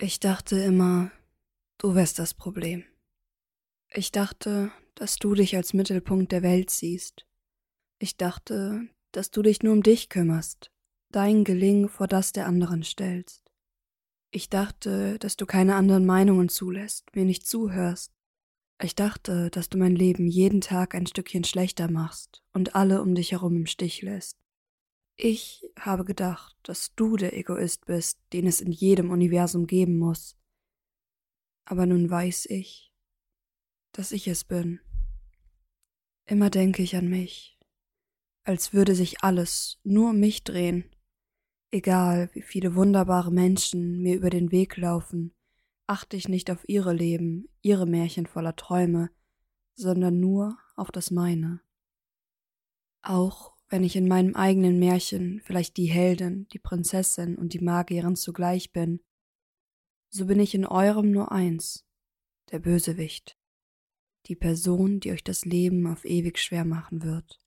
Ich dachte immer, du wärst das Problem. Ich dachte, dass du dich als Mittelpunkt der Welt siehst. Ich dachte, dass du dich nur um dich kümmerst, dein Gelingen vor das der anderen stellst. Ich dachte, dass du keine anderen Meinungen zulässt, mir nicht zuhörst. Ich dachte, dass du mein Leben jeden Tag ein Stückchen schlechter machst und alle um dich herum im Stich lässt. Ich habe gedacht, dass du der Egoist bist, den es in jedem Universum geben muss. Aber nun weiß ich, dass ich es bin. Immer denke ich an mich, als würde sich alles nur um mich drehen. Egal, wie viele wunderbare Menschen mir über den Weg laufen, achte ich nicht auf ihre Leben, ihre Märchen voller Träume, sondern nur auf das meine. Auch wenn ich in meinem eigenen Märchen vielleicht die Heldin, die Prinzessin und die Magierin zugleich bin, so bin ich in eurem nur eins, der Bösewicht, die Person, die euch das Leben auf ewig schwer machen wird.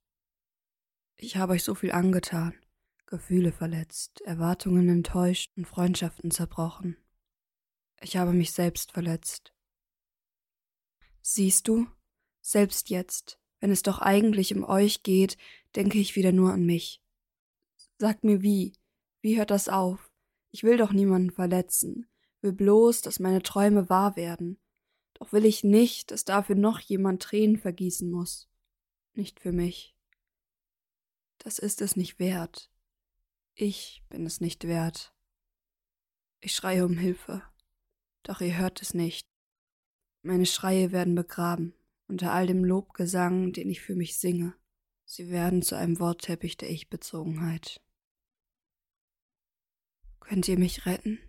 Ich habe euch so viel angetan, Gefühle verletzt, Erwartungen enttäuscht und Freundschaften zerbrochen. Ich habe mich selbst verletzt. Siehst du, selbst jetzt, wenn es doch eigentlich um euch geht, denke ich wieder nur an mich. Sagt mir wie, wie hört das auf? Ich will doch niemanden verletzen, will bloß, dass meine Träume wahr werden. Doch will ich nicht, dass dafür noch jemand Tränen vergießen muss. Nicht für mich. Das ist es nicht wert. Ich bin es nicht wert. Ich schreie um Hilfe. Doch ihr hört es nicht. Meine Schreie werden begraben unter all dem Lobgesang, den ich für mich singe. Sie werden zu einem Wortteppich der Ich-Bezogenheit. Könnt ihr mich retten?